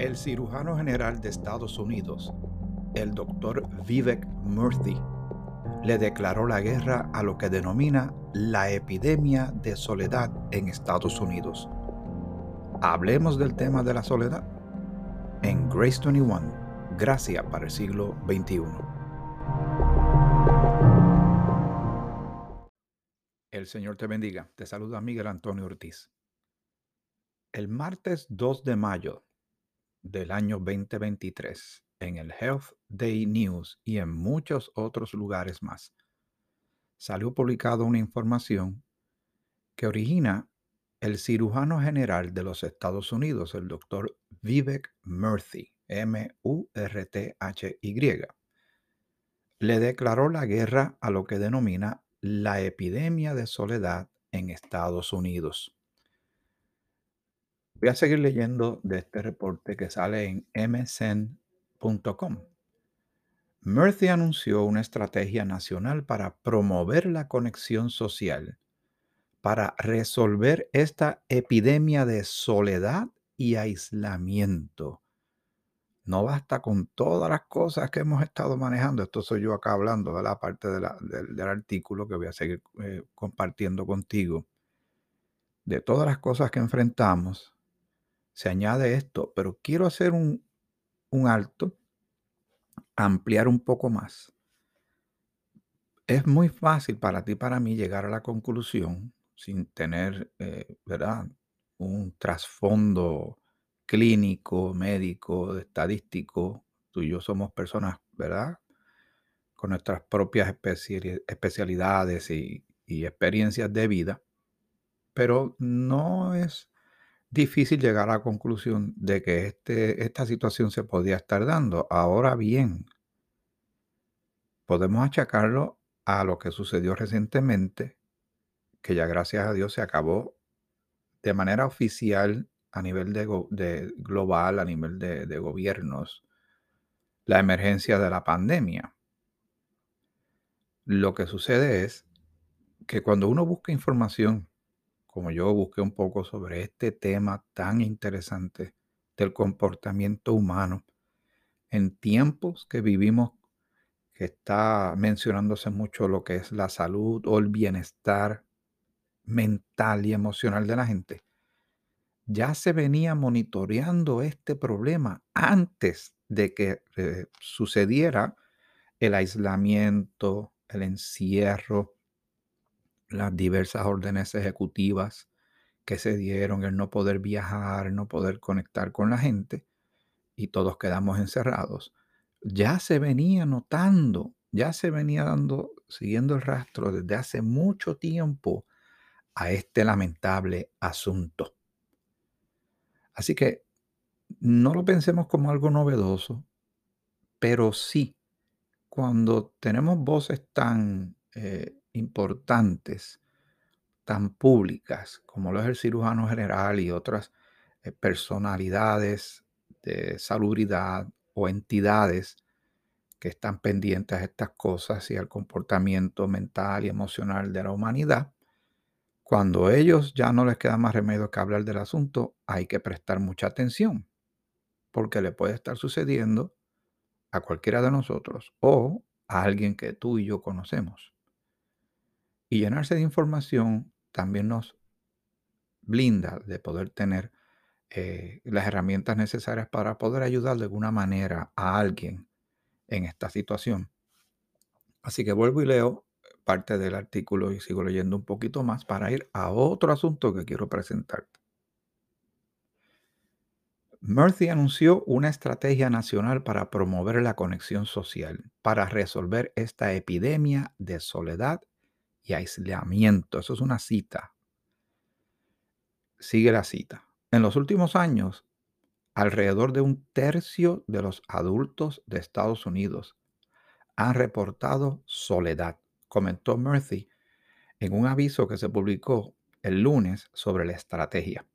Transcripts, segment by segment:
El cirujano general de Estados Unidos, el doctor Vivek Murthy, le declaró la guerra a lo que denomina la epidemia de soledad en Estados Unidos. Hablemos del tema de la soledad en Grace 21, Gracia para el siglo XXI. El Señor te bendiga. Te saluda Miguel Antonio Ortiz. El martes 2 de mayo del año 2023 en el Health Day News y en muchos otros lugares más, salió publicada una información que origina el cirujano general de los Estados Unidos, el doctor Vivek Murthy, M-U-R-T-H-Y, le declaró la guerra a lo que denomina la epidemia de soledad en Estados Unidos. Voy a seguir leyendo de este reporte que sale en msn.com. Murphy anunció una estrategia nacional para promover la conexión social, para resolver esta epidemia de soledad y aislamiento. No basta con todas las cosas que hemos estado manejando. Esto soy yo acá hablando de la parte del artículo que voy a seguir eh, compartiendo contigo. De todas las cosas que enfrentamos, se añade esto, pero quiero hacer un, alto, ampliar un poco más. Es muy fácil para ti, para mí, llegar a la conclusión sin tener, eh, ¿verdad? Un trasfondo clínico, médico, estadístico. Tú y yo somos personas, ¿verdad? Con nuestras propias especialidades y, y experiencias de vida. Pero no es difícil llegar a la conclusión de que este, esta situación se podía estar dando. Ahora bien, podemos achacarlo a lo que sucedió recientemente, que ya gracias a Dios se acabó de manera oficial a nivel de, global, a nivel de, de gobiernos, la emergencia de la pandemia. Lo que sucede es que cuando uno busca información como yo busqué un poco sobre este tema tan interesante del comportamiento humano en tiempos que vivimos, que está mencionándose mucho lo que es la salud o el bienestar mental y emocional de la gente. Ya se venía monitoreando este problema antes de que eh, sucediera el aislamiento, el encierro, las diversas órdenes ejecutivas que se dieron, el no poder viajar, no poder conectar con la gente, y todos quedamos encerrados, ya se venía notando, ya se venía dando, siguiendo el rastro desde hace mucho tiempo a este lamentable asunto. Así que no lo pensemos como algo novedoso, pero sí, cuando tenemos voces tan eh, importantes, tan públicas, como lo es el cirujano general y otras eh, personalidades de salubridad o entidades que están pendientes a estas cosas y al comportamiento mental y emocional de la humanidad, cuando ellos ya no les queda más remedio que hablar del asunto, hay que prestar mucha atención, porque le puede estar sucediendo a cualquiera de nosotros o a alguien que tú y yo conocemos. Y llenarse de información también nos blinda de poder tener eh, las herramientas necesarias para poder ayudar de alguna manera a alguien en esta situación. Así que vuelvo y leo parte del artículo y sigo leyendo un poquito más para ir a otro asunto que quiero presentarte. Murphy anunció una estrategia nacional para promover la conexión social, para resolver esta epidemia de soledad y aislamiento. Eso es una cita. Sigue la cita. En los últimos años, alrededor de un tercio de los adultos de Estados Unidos han reportado soledad, comentó Murphy en un aviso que se publicó el lunes sobre la estrategia.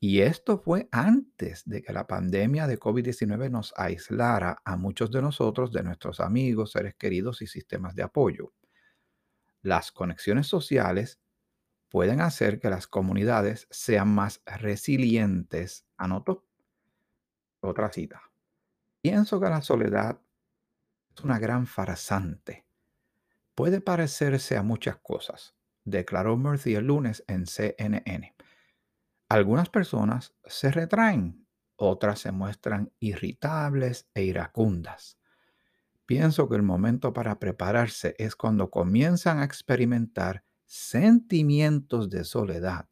Y esto fue antes de que la pandemia de COVID-19 nos aislara a muchos de nosotros, de nuestros amigos, seres queridos y sistemas de apoyo las conexiones sociales pueden hacer que las comunidades sean más resilientes, anotó. otra cita. Pienso que la soledad es una gran farsante. Puede parecerse a muchas cosas, declaró Murphy el lunes en CNN. Algunas personas se retraen, otras se muestran irritables e iracundas. Pienso que el momento para prepararse es cuando comienzan a experimentar sentimientos de soledad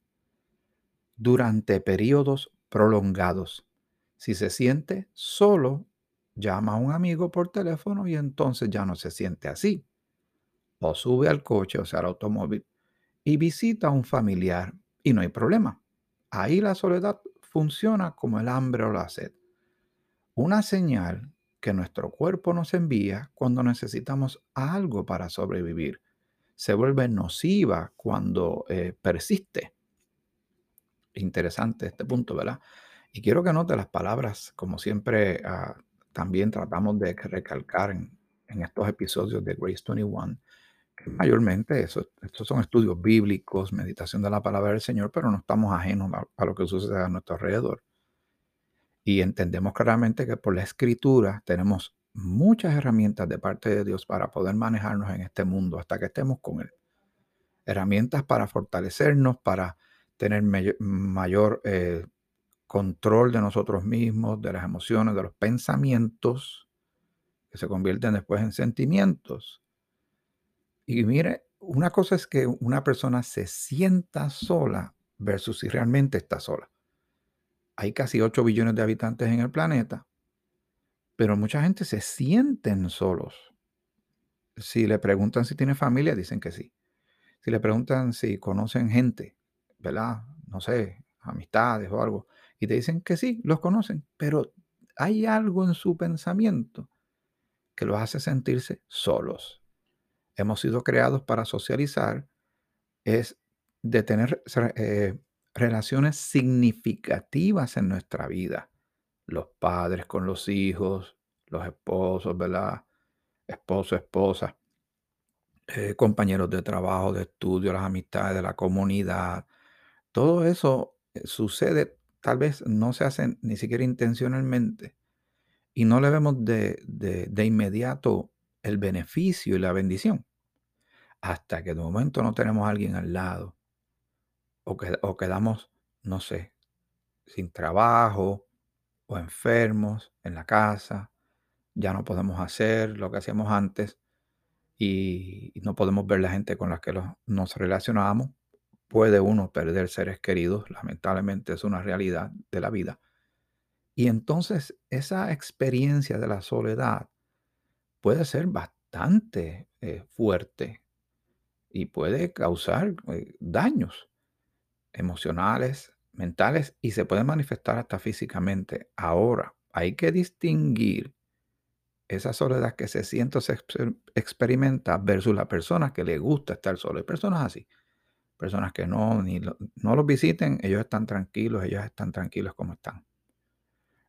durante periodos prolongados. Si se siente solo, llama a un amigo por teléfono y entonces ya no se siente así. O sube al coche, o sea, al automóvil, y visita a un familiar y no hay problema. Ahí la soledad funciona como el hambre o la sed. Una señal que nuestro cuerpo nos envía cuando necesitamos algo para sobrevivir. Se vuelve nociva cuando eh, persiste. Interesante este punto, ¿verdad? Y quiero que note las palabras, como siempre ah, también tratamos de recalcar en, estos episodios de Grace 21, que mayormente estos son estudios bíblicos, meditación de la palabra del Señor, pero no estamos ajenos a lo que sucede a nuestro alrededor. Y entendemos claramente que por la escritura tenemos muchas herramientas de parte de Dios para poder manejarnos en este mundo hasta que estemos con Él. Herramientas para fortalecernos, para tener mayor, eh, control de nosotros mismos, de las emociones, de los pensamientos, que se convierten después en sentimientos. Y mire, una cosa es que una persona se sienta sola versus si realmente está sola hay casi 8 billones de habitantes en el planeta, pero mucha gente se sienten solos. Si le preguntan si tiene familia, dicen que sí. Si le preguntan si conocen gente, ¿verdad? No sé, amistades o algo, y te dicen que sí, los conocen, pero hay algo en su pensamiento que los hace sentirse solos. Hemos sido creados para socializar, es de tener eh, relaciones significativas en nuestra vida. Los padres con los hijos, los esposos, ¿verdad? Esposo, esposa, eh, compañeros de trabajo, de estudio, las amistades de la comunidad. Todo eso eh, sucede, tal vez no se hace ni siquiera intencionalmente y no le vemos de, de inmediato el beneficio y la bendición hasta que de momento no tenemos a alguien al lado o, quedamos, no sé, sin trabajo o enfermos en la casa, ya no podemos hacer lo que hacíamos antes y, no podemos ver la gente con la que nos relacionábamos. Puede uno perder seres queridos, lamentablemente es una realidad de la vida. Y entonces esa experiencia de la soledad puede ser bastante eh, fuerte y puede causar eh, daños emocionales, mentales y se pueden manifestar hasta físicamente. Ahora, hay que distinguir esa soledad que se siente o se experimenta versus la persona que le gusta estar solo. Hay personas así, personas que no, ni no los visiten, ellos están tranquilos, ellos están tranquilos como están.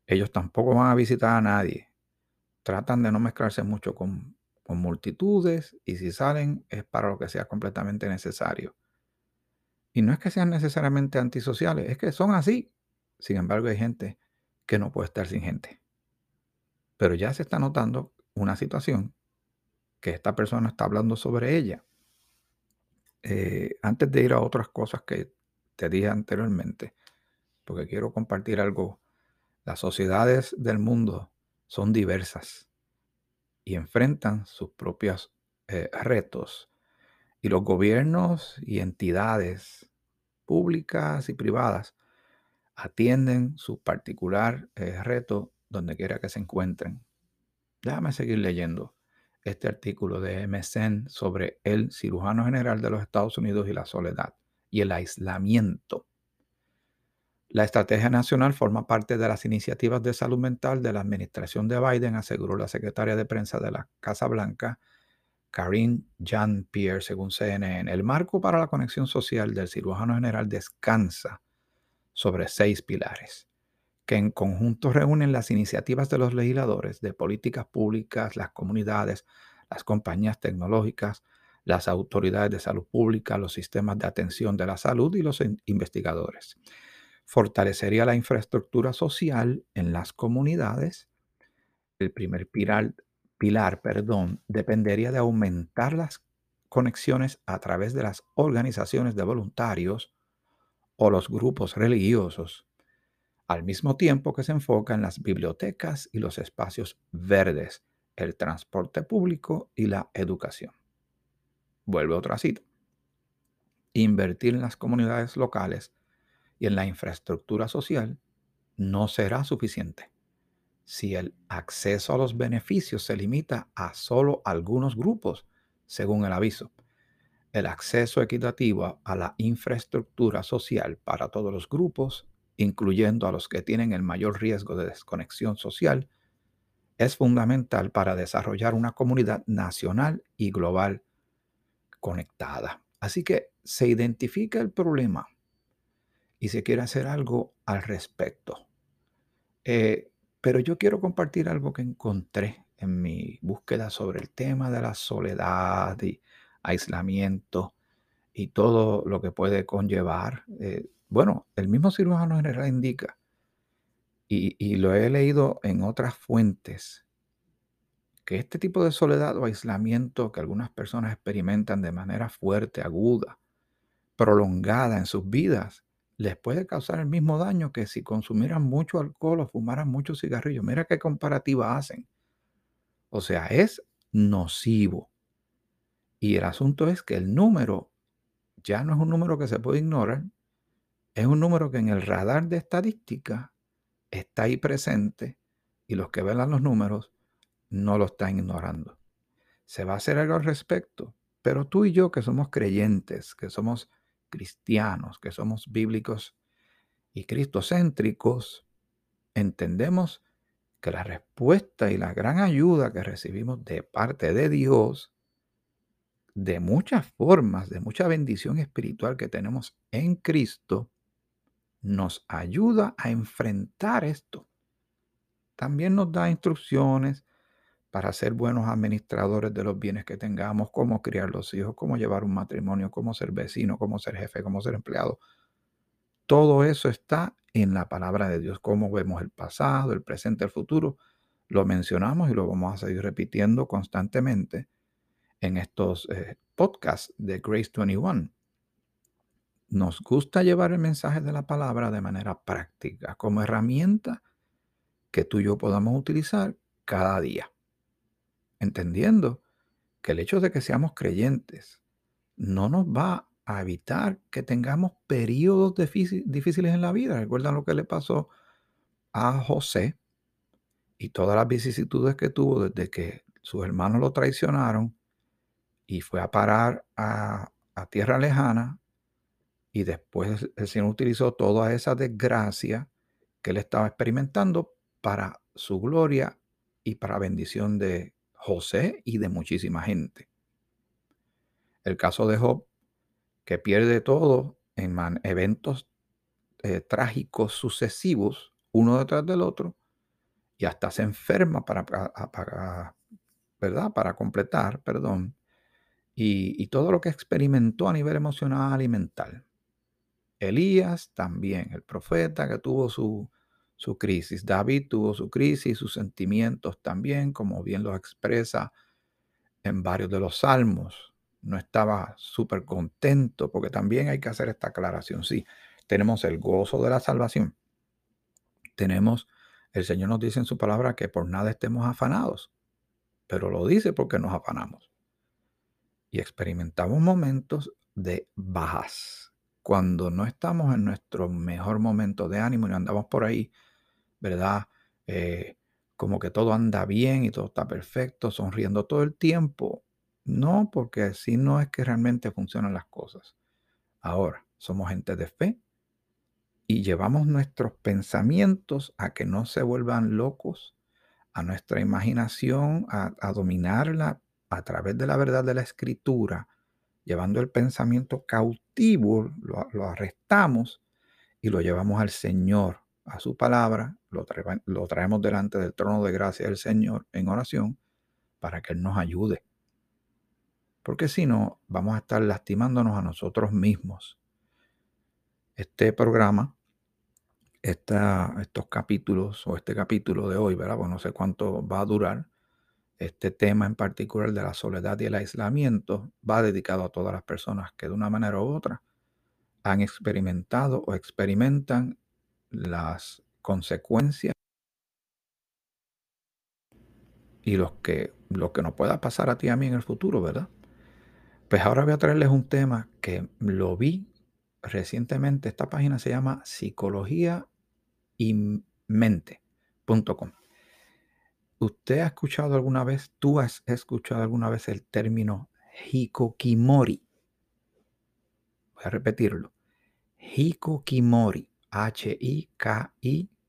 Ellos tampoco van a visitar a nadie. Tratan de no mezclarse mucho con multitudes y si salen es para lo que sea completamente necesario. Y no es que sean necesariamente antisociales, es que son así. Sin embargo, hay gente que no puede estar sin gente. Pero ya se está notando una situación que esta persona está hablando sobre ella. Eh, antes de ir a otras cosas que te dije anteriormente, porque quiero compartir algo, las sociedades del mundo son diversas y enfrentan sus propios eh, retos y los gobiernos y entidades públicas y privadas atienden su particular eh, reto donde quiera que se encuentren. Déjame seguir leyendo este artículo de MSN sobre el cirujano general de los Estados Unidos y la soledad y el aislamiento. La estrategia nacional forma parte de las iniciativas de salud mental de la administración de Biden, aseguró la secretaria de prensa de la Casa Blanca, Karine Jean-Pierre, según CNN. El marco para la conexión social del cirujano general descansa sobre seis pilares, que en conjunto reúnen las iniciativas de los legisladores de políticas públicas, las comunidades, las compañías tecnológicas, las autoridades de salud pública, los sistemas de atención de la salud y los investigadores. fortalecería la infraestructura social en las comunidades. El primer pilar, pilar perdón, dependería de aumentar las conexiones a través de las organizaciones de voluntarios o los grupos religiosos, al mismo tiempo que se enfoca en las bibliotecas y los espacios verdes, el transporte público y la educación. Vuelve otra cita. Invertir en las comunidades locales y en la infraestructura social no será suficiente si el acceso a los beneficios se limita a solo algunos grupos, según el aviso. El acceso equitativo a la infraestructura social para todos los grupos, incluyendo a los que tienen el mayor riesgo de desconexión social, es fundamental para desarrollar una comunidad nacional y global conectada. Así que se identifica el problema y se quiere hacer algo al respecto. Eh, pero yo quiero compartir algo que encontré en mi búsqueda sobre el tema de la soledad y aislamiento y todo lo que puede conllevar. Eh, bueno, el mismo cirujano general indica, y, y lo he leído en otras fuentes, que este tipo de soledad o aislamiento que algunas personas experimentan de manera fuerte, aguda, prolongada en sus vidas, les puede causar el mismo daño que si consumieran mucho alcohol o fumaran muchos cigarrillos. Mira qué comparativa hacen. O sea, es nocivo. Y el asunto es que el número ya no es un número que se puede ignorar, es un número que en el radar de estadística está ahí presente y los que velan los números no lo están ignorando. Se va a hacer algo al respecto, pero tú y yo que somos creyentes, que somos cristianos, que somos bíblicos y cristocéntricos, entendemos que la respuesta y la gran ayuda que recibimos de parte de Dios, de muchas formas, de mucha bendición espiritual que tenemos en Cristo, nos ayuda a enfrentar esto. También nos da instrucciones para ser buenos administradores de los bienes que tengamos, cómo criar los hijos, cómo llevar un matrimonio, cómo ser vecino, cómo ser jefe, cómo ser empleado. Todo eso está en la palabra de Dios, cómo vemos el pasado, el presente, el futuro. Lo mencionamos y lo vamos a seguir repitiendo constantemente en estos eh, podcasts de Grace 21. Nos gusta llevar el mensaje de la palabra de manera práctica, como herramienta que tú y yo podamos utilizar cada día entendiendo que el hecho de que seamos creyentes no nos va a evitar que tengamos periodos difíciles en la vida. Recuerdan lo que le pasó a José y todas las vicisitudes que tuvo desde que sus hermanos lo traicionaron y fue a parar a, tierra lejana y después el Señor utilizó toda esa desgracia que él estaba experimentando para su gloria y para bendición de José y de muchísima gente. El caso de Job, que pierde todo en eventos eh, trágicos sucesivos, uno detrás del otro, y hasta se enferma para, para, ¿verdad? para completar, perdón, y, y todo lo que experimentó a nivel emocional y mental. Elías también, el profeta que tuvo su, su crisis. David tuvo su crisis, sus sentimientos también, como bien lo expresa en varios de los salmos. No estaba súper contento, porque también hay que hacer esta aclaración. Sí, tenemos el gozo de la salvación. Tenemos, el Señor nos dice en su palabra que por nada estemos afanados, pero lo dice porque nos afanamos. Y experimentamos momentos de bajas. Cuando no estamos en nuestro mejor momento de ánimo y andamos por ahí ¿verdad? Eh, como que todo anda bien y todo está perfecto, sonriendo todo el tiempo. No, porque así no es que realmente funcionan las cosas. Ahora, somos gente de fe y llevamos nuestros pensamientos a que no se vuelvan locos, a nuestra imaginación, a, dominarla a través de la verdad de la escritura, llevando el pensamiento cautivo, lo arrestamos y lo llevamos al Señor a su palabra, lo, lo traemos delante del trono de gracia del Señor en oración para que Él nos ayude. Porque si no, vamos a estar lastimándonos a nosotros mismos. Este programa estos capítulos o este capítulo de hoy, ¿verdad? Pues no sé cuánto va a durar. Este tema en particular de la soledad y el aislamiento va dedicado a todas las personas que de una manera u otra han experimentado o experimentan las consecuencias y los que, lo que nos pueda pasar a ti y a mí en el futuro, ¿verdad? Pues ahora voy a traerles un tema que lo vi recientemente. Esta página se llama psicología y mente.com. ¿Usted ha escuchado alguna vez, tú has escuchado alguna vez el término hikokimori? Voy a repetirlo. Hikokimori.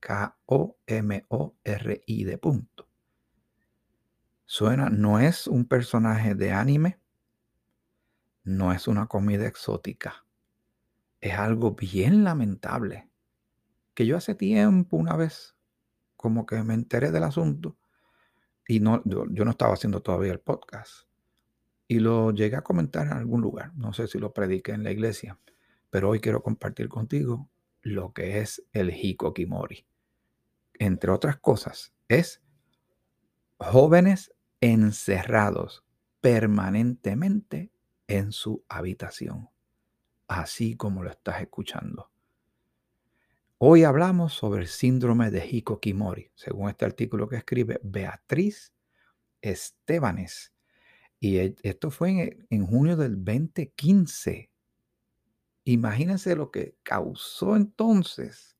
H-I-K-I-K-O-M-O-R-I de punto. Suena, no es un personaje de anime, no es una comida exótica. Es algo bien lamentable. Que yo hace tiempo, una vez, como que me enteré del asunto y no, yo, yo no estaba haciendo todavía el podcast. Y lo llegué a comentar en algún lugar. No sé si lo prediqué en la iglesia, pero hoy quiero compartir contigo lo que es el hikokimori. Entre otras cosas, es jóvenes encerrados permanentemente en su habitación, así como lo estás escuchando. Hoy hablamos sobre el síndrome de Hikokimori, según este artículo que escribe Beatriz Estebanes. Y e, esto fue en, junio del 2015. Imagínense lo que causó entonces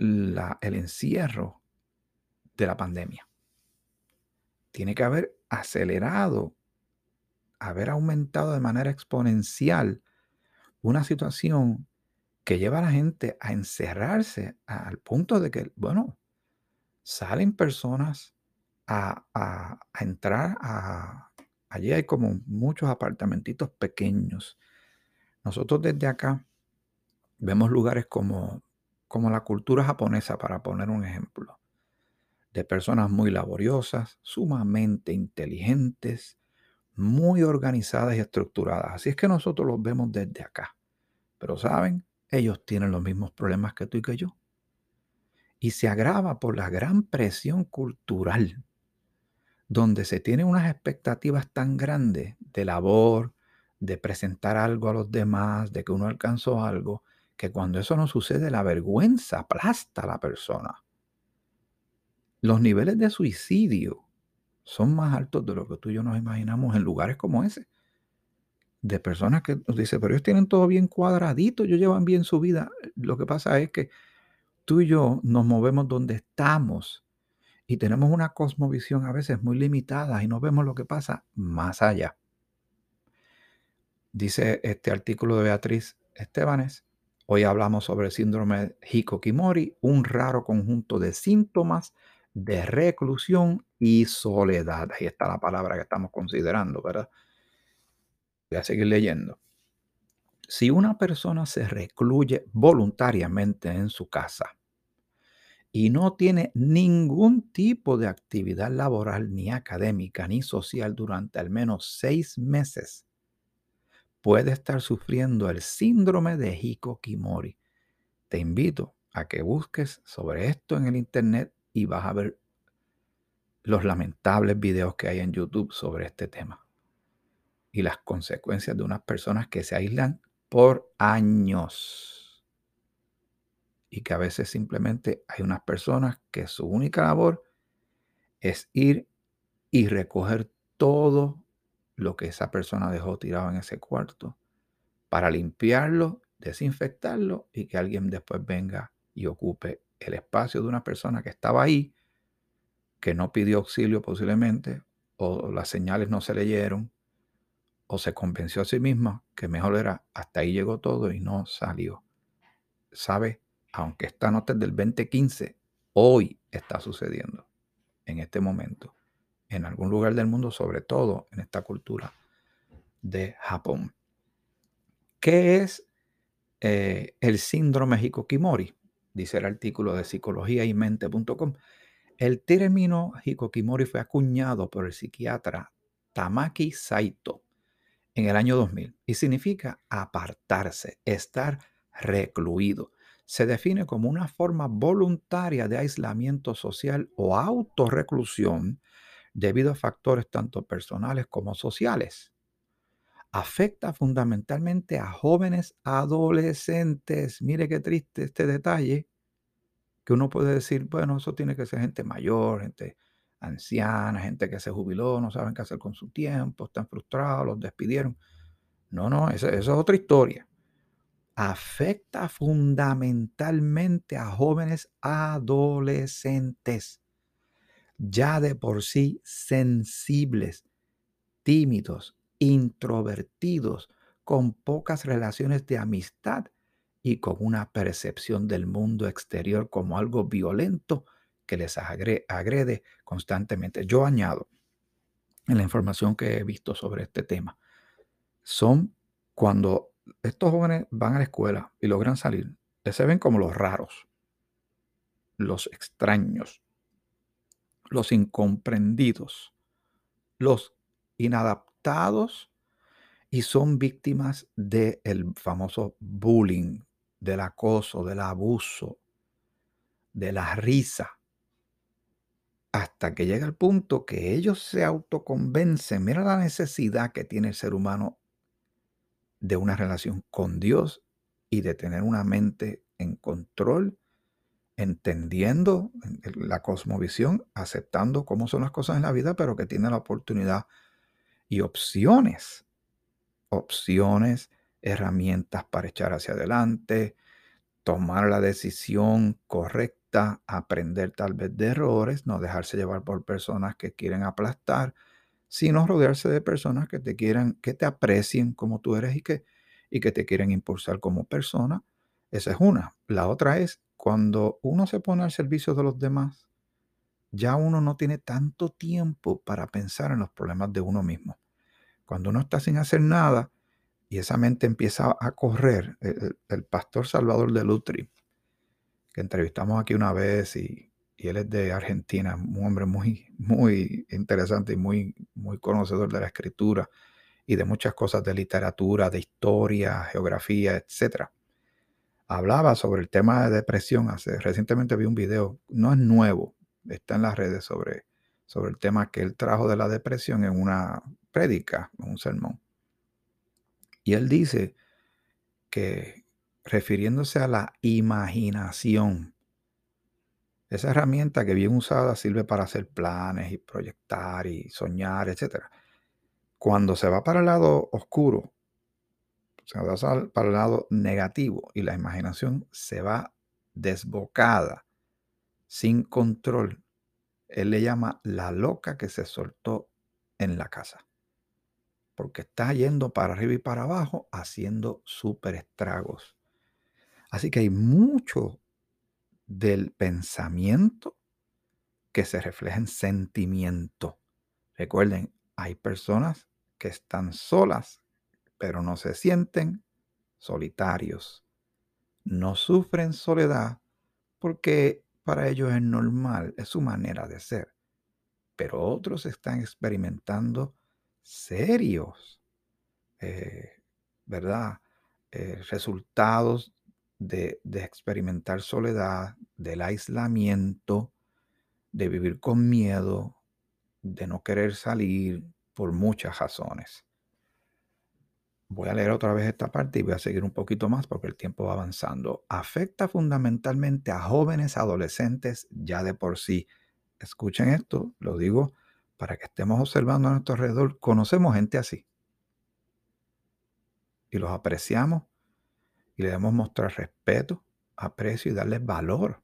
el encierro de la pandemia. Tiene que haber acelerado, haber aumentado de manera exponencial una situación que lleva a la gente a encerrarse al punto de que, bueno, salen personas a, a entrar a... Allí hay como muchos apartamentitos pequeños nosotros desde acá vemos lugares como, como la cultura japonesa, para poner un ejemplo, de personas muy laboriosas, sumamente inteligentes, muy organizadas y estructuradas. Así es que nosotros los vemos desde acá. Pero saben, ellos tienen los mismos problemas que tú y que yo. Y se agrava por la gran presión cultural, donde se tienen unas expectativas tan grandes de labor, de presentar algo a los demás, de que uno alcanzó algo, que cuando eso no sucede, la vergüenza aplasta a la persona. Los niveles de suicidio son más altos de lo que tú y yo nos imaginamos en lugares como ese. De personas que nos dicen, pero ellos tienen todo bien cuadradito, ellos llevan bien su vida. Lo que pasa es que tú y yo nos movemos donde estamos y tenemos una cosmovisión a veces muy limitada y no vemos lo que pasa más allá. Dice este artículo de Beatriz Estebanes, hoy hablamos sobre el síndrome Hikokimori, un raro conjunto de síntomas de reclusión y soledad. Ahí está la palabra que estamos considerando, ¿verdad? Voy a seguir leyendo. Si una persona se recluye voluntariamente en su casa y no tiene ningún tipo de actividad laboral, ni académica, ni social durante al menos seis meses, puede estar sufriendo el síndrome de Hikokimori. Te invito a que busques sobre esto en el internet y vas a ver los lamentables videos que hay en YouTube sobre este tema y las consecuencias de unas personas que se aíslan por años y que a veces simplemente hay unas personas que su única labor es ir y recoger todo lo que esa persona dejó tirado en ese cuarto para limpiarlo, desinfectarlo y que alguien después venga y ocupe el espacio de una persona que estaba ahí, que no pidió auxilio posiblemente, o las señales no se leyeron, o se convenció a sí misma que mejor era hasta ahí llegó todo y no salió. ¿Sabe? Aunque esta nota es del 2015, hoy está sucediendo, en este momento en algún lugar del mundo, sobre todo en esta cultura de Japón. ¿Qué es eh, el síndrome Hikokimori? Dice el artículo de psicología y mente.com. El término Hikokimori fue acuñado por el psiquiatra Tamaki Saito en el año 2000 y significa apartarse, estar recluido. se define como una forma voluntaria de aislamiento social o autorreclusión debido a factores tanto personales como sociales. Afecta fundamentalmente a jóvenes adolescentes. Mire qué triste este detalle, que uno puede decir, bueno, eso tiene que ser gente mayor, gente anciana, gente que se jubiló, no saben qué hacer con su tiempo, están frustrados, los despidieron. No, no, esa, esa es otra historia afecta fundamentalmente a jóvenes adolescentes, ya de por sí sensibles, tímidos, introvertidos, con pocas relaciones de amistad y con una percepción del mundo exterior como algo violento que les agrede constantemente. Yo añado en la información que he visto sobre este tema, son cuando estos jóvenes van a la escuela y logran salir, se ven como los raros, los extraños, los incomprendidos, los inadaptados y son víctimas del famoso bullying, del acoso, del abuso, de la risa, hasta que llega el punto que ellos se autoconvencen. Mira la necesidad que tiene el ser humano de una relación con Dios y de tener una mente en control, entendiendo la cosmovisión, aceptando cómo son las cosas en la vida, pero que tiene la oportunidad y opciones, opciones, herramientas para echar hacia adelante, tomar la decisión correcta, aprender tal vez de errores, no dejarse llevar por personas que quieren aplastar, sino rodearse de personas que te quieran, que te aprecien como tú eres y que, y que te quieren impulsar como persona. Esa es una. La otra es cuando uno se pone al servicio de los demás, ya uno no tiene tanto tiempo para pensar en los problemas de uno mismo. Cuando uno está sin hacer nada y esa mente empieza a correr, el, el pastor Salvador de Lutri, que entrevistamos aquí una vez y y él es de Argentina, un hombre muy, muy interesante y muy, muy conocedor de la escritura y de muchas cosas de literatura, de historia, geografía, etc. Hablaba sobre el tema de depresión. Hace, recientemente vi un video, no es nuevo, está en las redes sobre, sobre el tema que él trajo de la depresión en una prédica, en un sermón. Y él dice que refiriéndose a la imaginación, esa herramienta que bien usada sirve para hacer planes y proyectar y soñar, etc. Cuando se va para el lado oscuro, se va para el lado negativo y la imaginación se va desbocada, sin control, él le llama la loca que se soltó en la casa. Porque está yendo para arriba y para abajo haciendo súper estragos. Así que hay mucho del pensamiento que se refleja en sentimiento. Recuerden, hay personas que están solas, pero no se sienten solitarios. No sufren soledad porque para ellos es normal, es su manera de ser. Pero otros están experimentando serios, eh, ¿verdad? Eh, resultados de, experimentar soledad, del aislamiento, de vivir con miedo, de no querer salir por muchas razones. Voy a leer otra vez esta parte y voy a seguir un poquito más porque el tiempo va avanzando. Afecta fundamentalmente a jóvenes adolescentes ya de por sí. Escuchen esto, lo digo para que estemos observando a nuestro alrededor. Conocemos gente así. Y los apreciamos y le debemos mostrar respeto, aprecio y darles valor.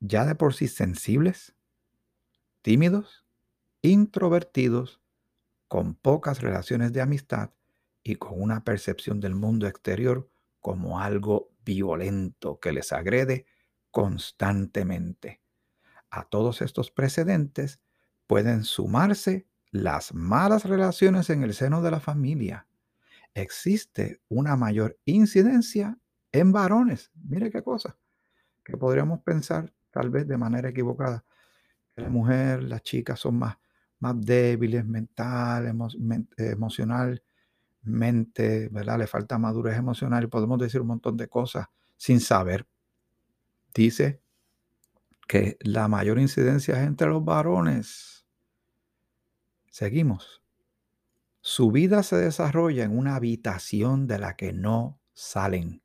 Ya de por sí sensibles, tímidos, introvertidos, con pocas relaciones de amistad y con una percepción del mundo exterior como algo violento que les agrede constantemente. A todos estos precedentes pueden sumarse las malas relaciones en el seno de la familia, existe una mayor incidencia en varones. Mire qué cosa, que podríamos pensar tal vez de manera equivocada. Que la mujer, las chicas son más, más débiles mental, emocionalmente mente, ¿verdad? Le falta madurez emocional y podemos decir un montón de cosas sin saber. Dice que la mayor incidencia es entre los varones. Seguimos. Su vida se desarrolla en una habitación de la que no salen,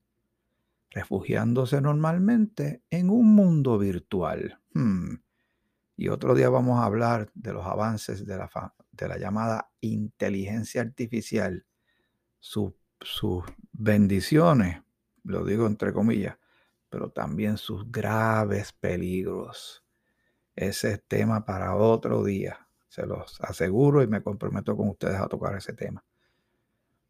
refugiándose normalmente en un mundo virtual. Hmm. Y otro día vamos a hablar de los avances de la, llamada inteligencia artificial, sus bendiciones, lo digo entre comillas, pero también sus graves peligros. Ese es tema para otro día, se los aseguro y me comprometo con ustedes a tocar ese tema.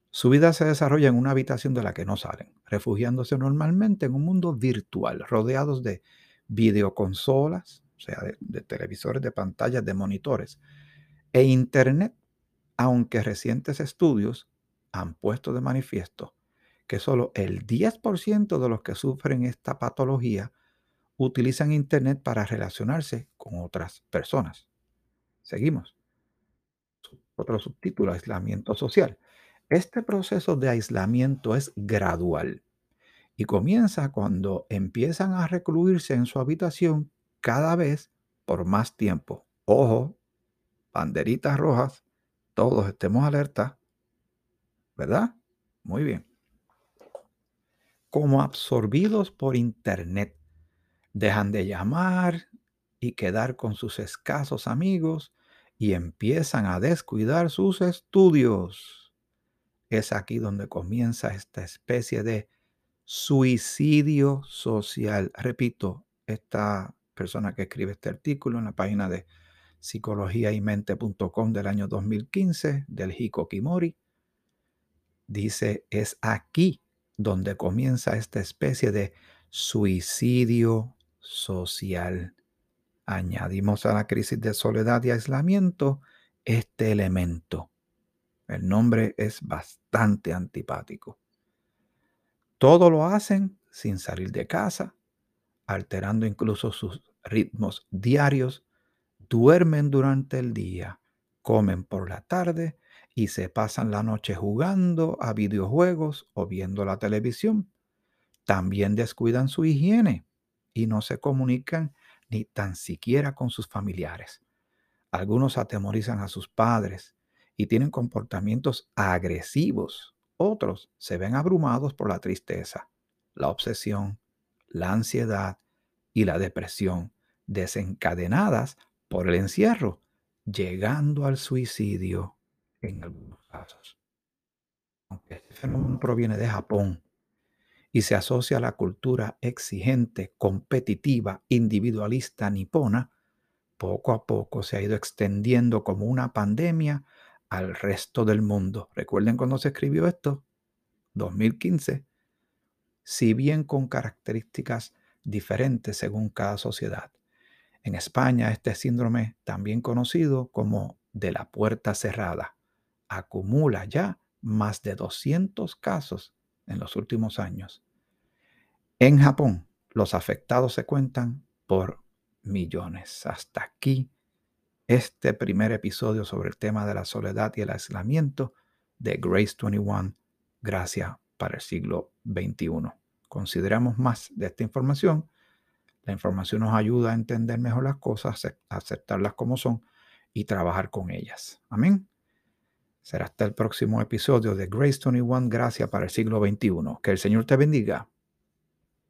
Su vida se desarrolla en una habitación de la que no salen, refugiándose normalmente en un mundo virtual, rodeados de videoconsolas, o sea, de, televisores, de pantallas, de monitores, e Internet, aunque recientes estudios han puesto de manifiesto que solo el 10% de los que sufren esta patología utilizan Internet para relacionarse con otras personas. Seguimos. Otro subtítulo, aislamiento social. Este proceso de aislamiento es gradual y comienza cuando empiezan a recluirse en su habitación cada vez por más tiempo. Ojo, banderitas rojas, todos estemos alerta, ¿verdad? Muy bien como absorbidos por Internet. Dejan de llamar y quedar con sus escasos amigos y empiezan a descuidar sus estudios. Es aquí donde comienza esta especie de suicidio social. Repito, esta persona que escribe este artículo en la página de psicología-y-mente.com del año 2015 del Hikokimori, dice, es aquí donde comienza esta especie de suicidio social. Añadimos a la crisis de soledad y aislamiento este elemento. El nombre es bastante antipático. Todo lo hacen sin salir de casa, alterando incluso sus ritmos diarios, duermen durante el día, comen por la tarde y se pasan la noche jugando a videojuegos o viendo la televisión. También descuidan su higiene y no se comunican ni tan siquiera con sus familiares. Algunos atemorizan a sus padres y tienen comportamientos agresivos. Otros se ven abrumados por la tristeza, la obsesión, la ansiedad y la depresión, desencadenadas por el encierro, llegando al suicidio en algunos casos. Aunque este fenómeno proviene de Japón y se asocia a la cultura exigente, competitiva, individualista nipona, poco a poco se ha ido extendiendo como una pandemia al resto del mundo. Recuerden cuando se escribió esto, 2015, si bien con características diferentes según cada sociedad. En España, este síndrome, también conocido como de la puerta cerrada, acumula ya más de 200 casos en los últimos años. En Japón, los afectados se cuentan por millones. Hasta aquí este primer episodio sobre el tema de la soledad y el aislamiento de Grace 21, Gracia para el siglo XXI. Consideramos más de esta información. La información nos ayuda a entender mejor las cosas, aceptarlas como son y trabajar con ellas. Amén. Será hasta el próximo episodio de Grace 21, Gracia para el siglo XXI. Que el Señor te bendiga